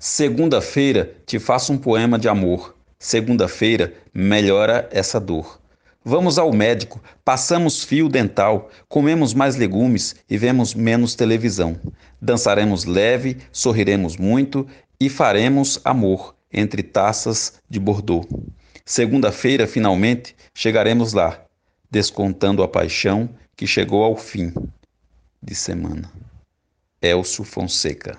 Segunda-feira te faço um poema de amor. Segunda-feira melhora essa dor. Vamos ao médico, passamos fio dental, comemos mais legumes e vemos menos televisão. Dançaremos leve, sorriremos muito e faremos amor entre taças de Bordeaux. Segunda-feira, finalmente, chegaremos lá, descontando a paixão que chegou ao fim de semana. Elcio Fonseca